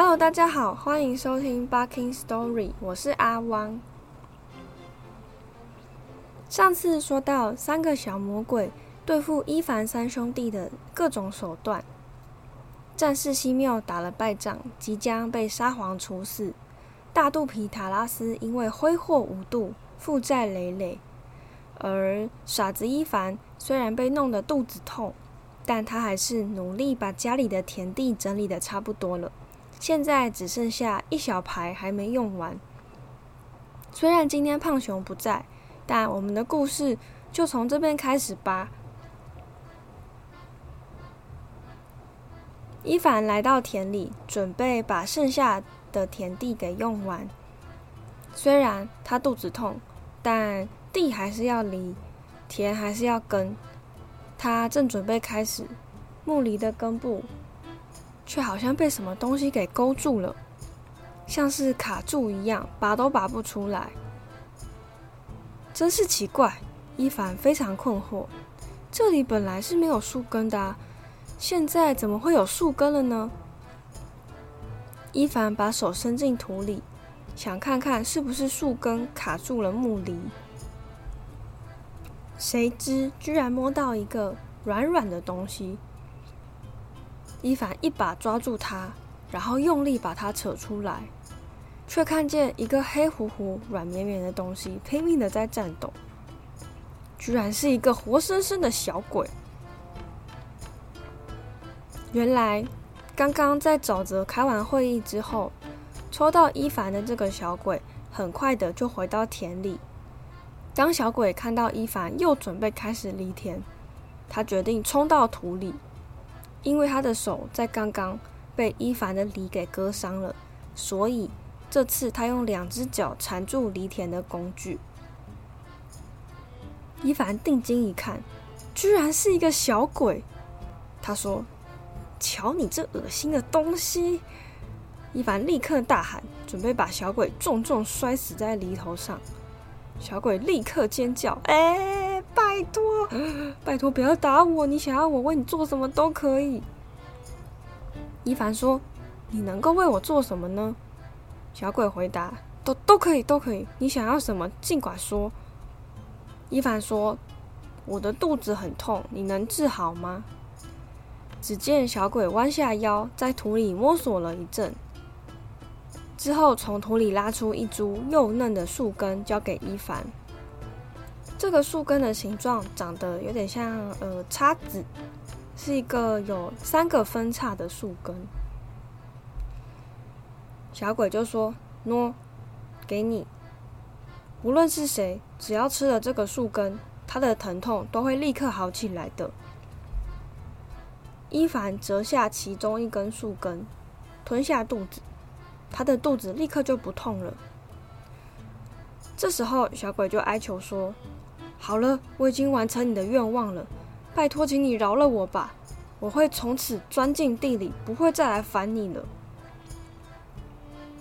Hello，大家好，欢迎收听《Barking Story》，我是阿汪。上次说到三个小魔鬼对付伊凡三兄弟的各种手段，战士西缪打了败仗，即将被沙皇处死；大肚皮塔拉斯因为挥霍无度，负债累累；而傻子伊凡虽然被弄得肚子痛，但他还是努力把家里的田地整理的差不多了。现在只剩下一小排还没用完。虽然今天胖熊不在，但我们的故事就从这边开始吧。伊凡来到田里，准备把剩下的田地给用完。虽然他肚子痛，但地还是要犁，田还是要耕。他正准备开始，木犁的根部。却好像被什么东西给勾住了，像是卡住一样，拔都拔不出来。真是奇怪，伊凡非常困惑。这里本来是没有树根的，现在怎么会有树根了呢？伊凡把手伸进土里，想看看是不是树根卡住了木犁。谁知居然摸到一个软软的东西。伊凡一把抓住它，然后用力把它扯出来，却看见一个黑乎乎、软绵绵的东西拼命的在颤抖，居然是一个活生生的小鬼。原来，刚刚在沼泽开完会议之后，抽到伊凡的这个小鬼，很快的就回到田里。当小鬼看到伊凡又准备开始犁田，他决定冲到土里。因为他的手在刚刚被伊凡的犁给割伤了，所以这次他用两只脚缠住犁田的工具。伊凡定睛一看，居然是一个小鬼。他说：“瞧你这恶心的东西！”伊凡立刻大喊，准备把小鬼重重摔死在犁头上。小鬼立刻尖叫：“哎！”拜托，拜托，不要打我！你想要我为你做什么都可以。伊凡说：“你能够为我做什么呢？”小鬼回答：“都都可以，都可以。你想要什么，尽管说。”伊凡说：“我的肚子很痛，你能治好吗？”只见小鬼弯下腰，在土里摸索了一阵，之后从土里拉出一株幼嫩的树根，交给伊凡。这个树根的形状长得有点像呃叉子，是一个有三个分叉的树根。小鬼就说：“喏，给你。无论是谁，只要吃了这个树根，他的疼痛都会立刻好起来的。”伊凡折下其中一根树根，吞下肚子，他的肚子立刻就不痛了。这时候，小鬼就哀求说。好了，我已经完成你的愿望了，拜托，请你饶了我吧！我会从此钻进地里，不会再来烦你了。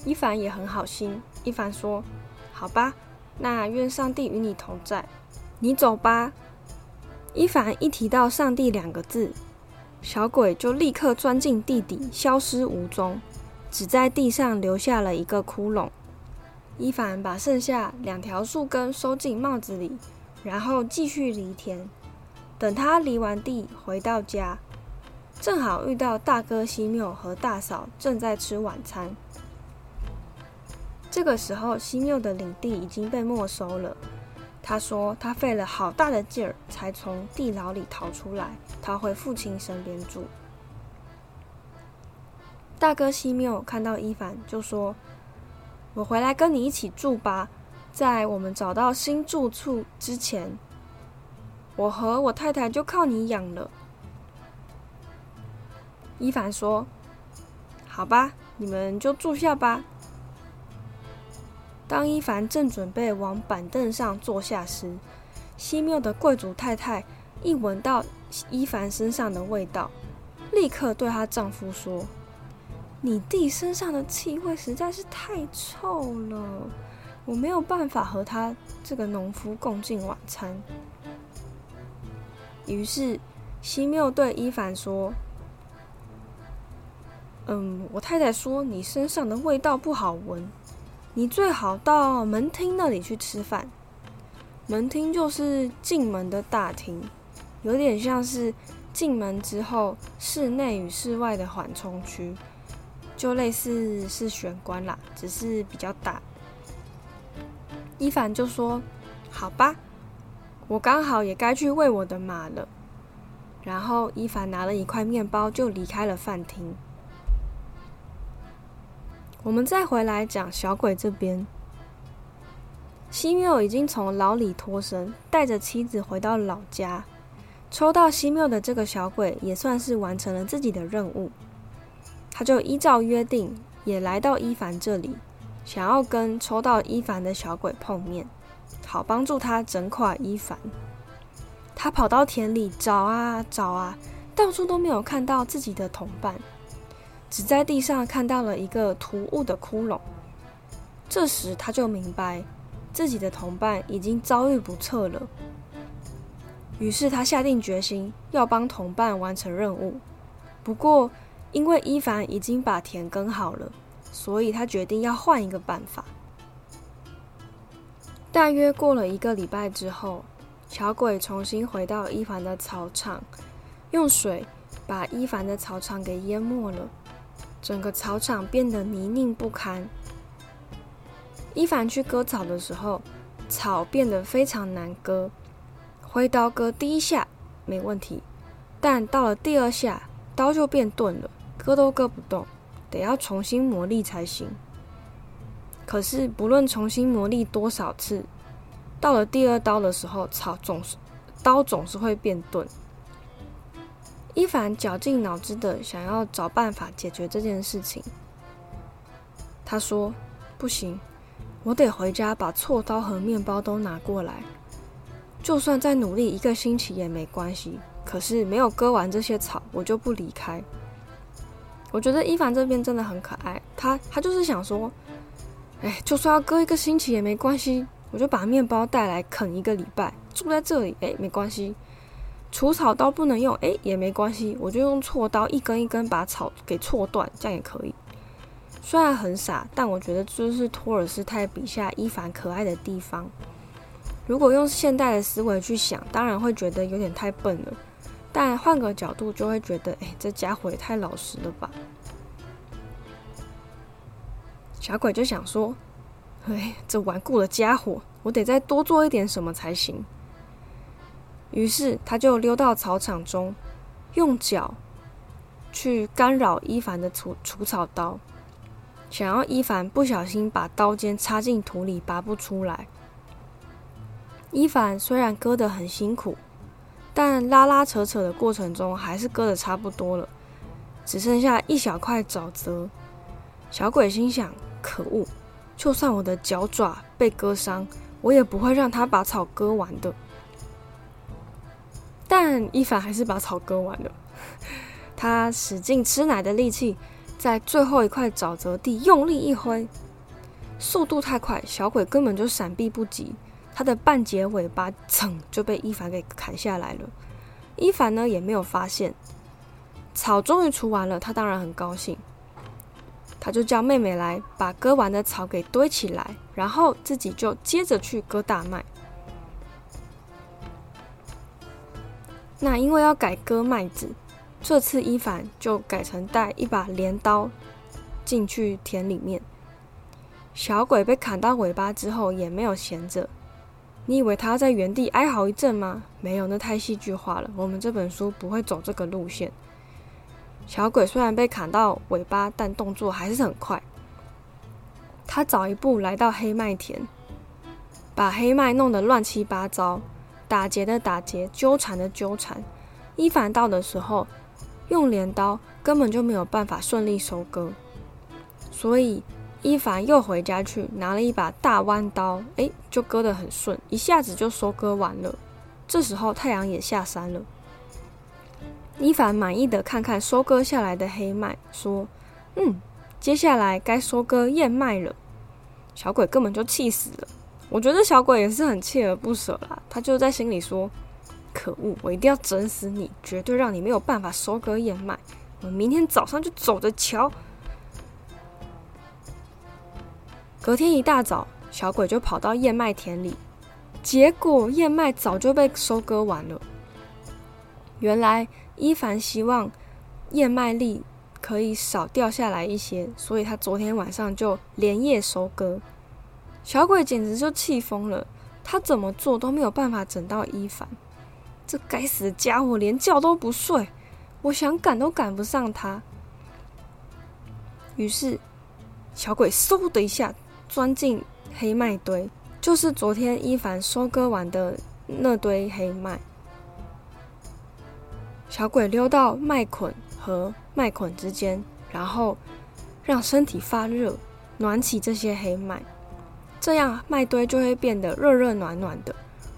伊凡也很好心，伊凡说：“好吧，那愿上帝与你同在，你走吧。”伊凡一提到“上帝”两个字，小鬼就立刻钻进地底，消失无踪，只在地上留下了一个窟窿。伊凡把剩下两条树根收进帽子里。然后继续犁田，等他犁完地回到家，正好遇到大哥西缪和大嫂正在吃晚餐。这个时候，西缪的领地已经被没收了。他说他费了好大的劲儿才从地牢里逃出来，逃回父亲身边住。大哥西缪看到伊凡，就说：“我回来跟你一起住吧。”在我们找到新住处之前，我和我太太就靠你养了。伊凡说：“好吧，你们就住下吧。”当伊凡正准备往板凳上坐下时，西缪的贵族太太一闻到伊凡身上的味道，立刻对她丈夫说：“你弟身上的气味实在是太臭了。”我没有办法和他这个农夫共进晚餐。于是，西缪对伊凡说：“嗯，我太太说你身上的味道不好闻，你最好到门厅那里去吃饭。门厅就是进门的大厅，有点像是进门之后室内与室外的缓冲区，就类似是玄关啦，只是比较大。伊凡就说：“好吧，我刚好也该去喂我的马了。”然后伊凡拿了一块面包就离开了饭厅。我们再回来讲小鬼这边，西缪已经从牢里脱身，带着妻子回到老家。抽到西缪的这个小鬼也算是完成了自己的任务，他就依照约定也来到伊凡这里。想要跟抽到伊凡的小鬼碰面，好帮助他整垮伊凡。他跑到田里找啊找啊，到处都没有看到自己的同伴，只在地上看到了一个突兀的窟窿。这时他就明白自己的同伴已经遭遇不测了，于是他下定决心要帮同伴完成任务。不过因为伊凡已经把田耕好了。所以他决定要换一个办法。大约过了一个礼拜之后，小鬼重新回到伊凡的草场，用水把伊凡的草场给淹没了，整个草场变得泥泞不堪。伊凡去割草的时候，草变得非常难割，挥刀割第一下没问题，但到了第二下，刀就变钝了，割都割不动。得要重新磨砺才行。可是不论重新磨砺多少次，到了第二刀的时候，草总是刀总是会变钝。伊凡绞尽脑汁的想要找办法解决这件事情。他说：“不行，我得回家把锉刀和面包都拿过来。就算再努力一个星期也没关系。可是没有割完这些草，我就不离开。”我觉得伊凡这边真的很可爱，他他就是想说，哎，就算要割一个星期也没关系，我就把面包带来啃一个礼拜，住在这里，哎，没关系。除草刀不能用，哎，也没关系，我就用锉刀一根一根把草给锉断，这样也可以。虽然很傻，但我觉得这是托尔斯泰笔下伊凡可爱的地方。如果用现代的思维去想，当然会觉得有点太笨了。但换个角度就会觉得，哎，这家伙也太老实了吧！小鬼就想说，哎，这顽固的家伙，我得再多做一点什么才行。于是他就溜到草场中，用脚去干扰伊凡的除除草刀，想要伊凡不小心把刀尖插进土里拔不出来。伊凡虽然割得很辛苦。但拉拉扯扯的过程中，还是割的差不多了，只剩下一小块沼泽。小鬼心想：可恶！就算我的脚爪被割伤，我也不会让他把草割完的。但伊凡还是把草割完了。他使劲吃奶的力气，在最后一块沼泽地用力一挥，速度太快，小鬼根本就闪避不及。他的半截尾巴噌就被伊凡给砍下来了，伊凡呢也没有发现。草终于除完了，他当然很高兴，他就叫妹妹来把割完的草给堆起来，然后自己就接着去割大麦。那因为要改割麦子，这次伊凡就改成带一把镰刀进去田里面。小鬼被砍到尾巴之后，也没有闲着。你以为他要在原地哀嚎一阵吗？没有，那太戏剧化了。我们这本书不会走这个路线。小鬼虽然被砍到尾巴，但动作还是很快。他早一步来到黑麦田，把黑麦弄得乱七八糟，打结的打结，纠缠的纠缠。伊凡到的时候，用镰刀根本就没有办法顺利收割，所以。伊凡又回家去拿了一把大弯刀，哎，就割得很顺，一下子就收割完了。这时候太阳也下山了。伊凡满意的看看收割下来的黑麦，说：“嗯，接下来该收割燕麦了。”小鬼根本就气死了。我觉得小鬼也是很锲而不舍啦，他就在心里说：“可恶，我一定要整死你，绝对让你没有办法收割燕麦。我明天早上就走着瞧。隔天一大早，小鬼就跑到燕麦田里，结果燕麦早就被收割完了。原来伊凡希望燕麦粒可以少掉下来一些，所以他昨天晚上就连夜收割。小鬼简直就气疯了，他怎么做都没有办法整到伊凡。这该死的家伙连觉都不睡，我想赶都赶不上他。于是，小鬼嗖的一下钻进黑麦堆，就是昨天伊凡收割完的那堆黑麦。小鬼溜到麦捆和麦捆之间，然后让身体发热，暖起这些黑麦，这样麦堆就会变得热热暖暖的。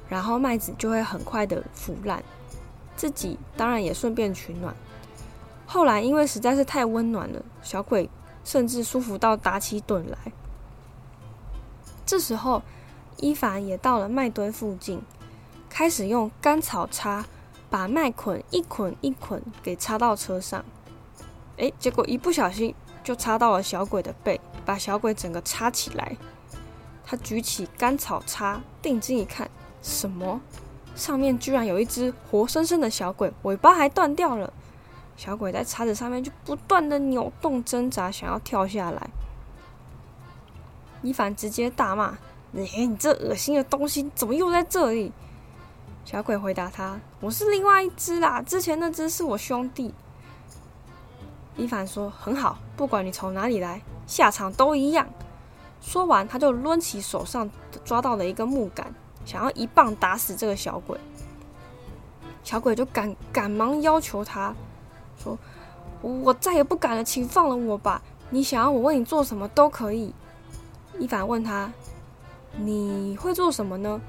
然后麦子就会很快的腐烂，自己当然也顺便取暖。后来因为实在是太温暖了，小鬼甚至舒服到打起盹来。这时候，伊凡也到了麦堆附近，开始用干草叉，把麦捆一捆一捆给插到车上。诶，结果一不小心就插到了小鬼的背，把小鬼整个插起来。他举起干草叉，定睛一看。什么？上面居然有一只活生生的小鬼，尾巴还断掉了。小鬼在叉子上面就不断的扭动挣扎，想要跳下来。伊凡直接大骂：“你你这恶心的东西，怎么又在这里？”小鬼回答他：“我是另外一只啦，之前那只是我兄弟。”伊凡说：“很好，不管你从哪里来，下场都一样。”说完，他就抡起手上抓到的一个木杆。想要一棒打死这个小鬼，小鬼就赶赶忙要求他说：“我再也不敢了，请放了我吧！你想要我为你做什么都可以。”伊凡问他：“你会做什么呢？”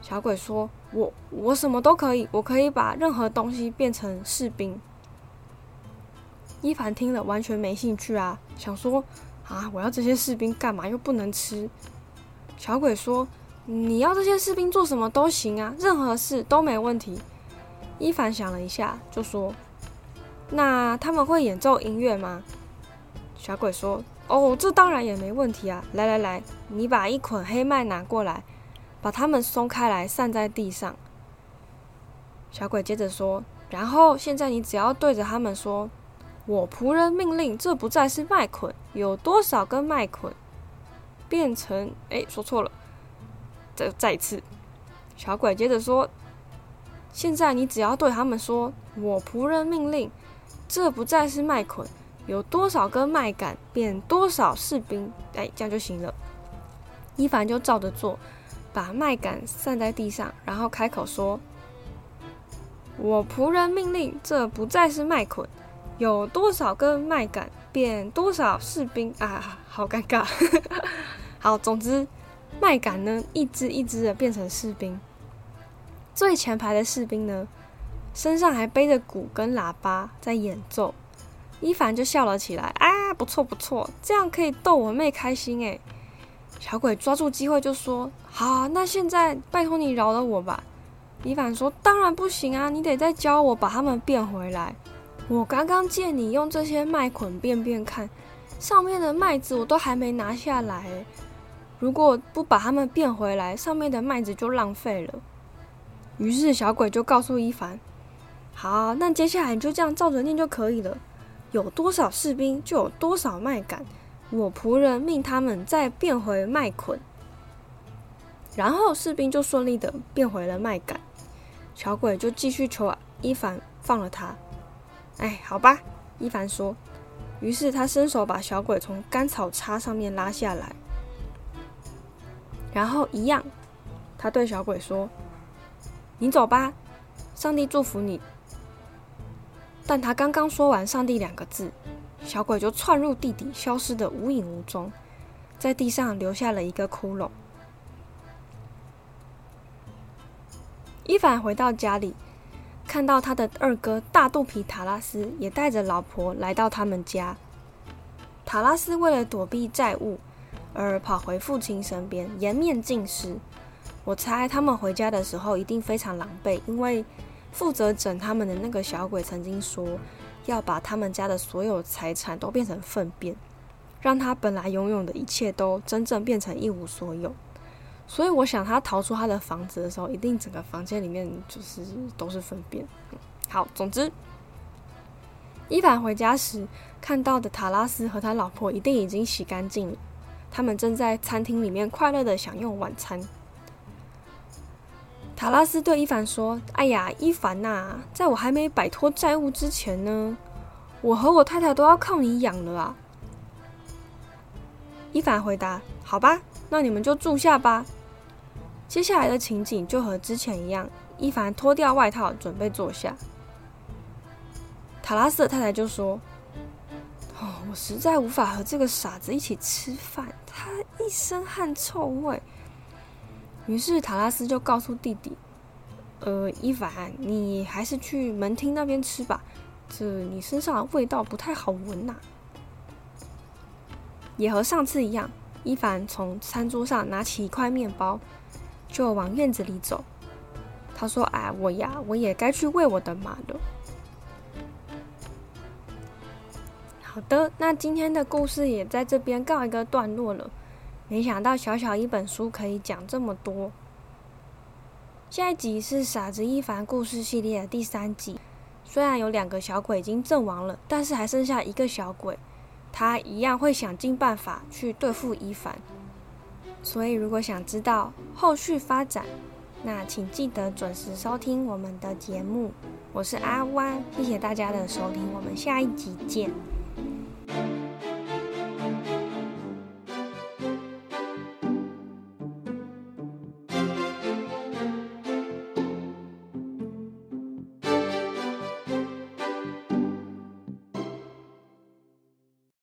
小鬼说：“我我什么都可以，我可以把任何东西变成士兵。”伊凡听了完全没兴趣啊，想说：“啊，我要这些士兵干嘛？又不能吃。”小鬼说。你要这些士兵做什么都行啊，任何事都没问题。伊凡想了一下，就说：“那他们会演奏音乐吗？”小鬼说：“哦，这当然也没问题啊！来来来，你把一捆黑麦拿过来，把它们松开来，散在地上。”小鬼接着说：“然后现在你只要对着他们说，我仆人命令，这不再是麦捆，有多少根麦捆变成……哎，说错了。”再再一次，小鬼接着说：“现在你只要对他们说，我仆人命令，这不再是麦捆，有多少根麦秆变多少士兵，哎，这样就行了。”伊凡就照着做，把麦秆散在地上，然后开口说：“我仆人命令，这不再是麦捆，有多少根麦秆变多少士兵啊？好尴尬。好，总之。”麦秆呢，一只一只的变成士兵。最前排的士兵呢，身上还背着鼓跟喇叭在演奏。伊凡就笑了起来：“啊，不错不错，这样可以逗我妹开心诶。”小鬼抓住机会就说：“好，那现在拜托你饶了我吧。”伊凡说：“当然不行啊，你得再教我把它们变回来。我刚刚见你用这些麦捆变变看，上面的麦子我都还没拿下来。”如果不把它们变回来，上面的麦子就浪费了。于是小鬼就告诉伊凡：“好，那接下来你就这样照着念就可以了。有多少士兵，就有多少麦秆。我仆人命他们再变回麦捆，然后士兵就顺利的变回了麦秆。小鬼就继续求伊凡放了他。哎，好吧，伊凡说。于是他伸手把小鬼从干草叉上面拉下来。然后一样，他对小鬼说：“你走吧，上帝祝福你。”但他刚刚说完“上帝”两个字，小鬼就窜入地底，消失的无影无踪，在地上留下了一个窟窿。伊凡回到家里，看到他的二哥大肚皮塔拉斯也带着老婆来到他们家。塔拉斯为了躲避债务。而跑回父亲身边，颜面尽失。我猜他们回家的时候一定非常狼狈，因为负责整他们的那个小鬼曾经说要把他们家的所有财产都变成粪便，让他本来拥有的一切都真正变成一无所有。所以我想，他逃出他的房子的时候，一定整个房间里面就是都是粪便。好，总之，伊凡回家时看到的塔拉斯和他老婆一定已经洗干净了，他们正在餐厅里面快乐的享用晚餐。塔拉斯对伊凡说：“哎呀，伊凡呐，在我还没摆脱债务之前呢，我和我太太都要靠你养了啊。”伊凡回答：“好吧，那你们就住下吧。”接下来的情景就和之前一样，伊凡脱掉外套准备坐下。塔拉斯的太太就说：“哦，我实在无法和这个傻子一起吃饭，他一身汗臭味。”于是塔拉斯就告诉弟弟：“呃，伊凡，你还是去门厅那边吃吧，这你身上的味道不太好闻呐。”也和上次一样，伊凡从餐桌上拿起一块面包。就往院子里走。他说：“哎，我呀，我也该去喂我的马了。”好的，那今天的故事也在这边告一个段落了。没想到小小一本书可以讲这么多。下一集是《傻子一凡》故事系列的第三集。虽然有两个小鬼已经阵亡了，但是还剩下一个小鬼，他一样会想尽办法去对付一凡。所以，如果想知道后续发展，那请记得准时收听我们的节目。我是阿弯，谢谢大家的收听，我们下一集见。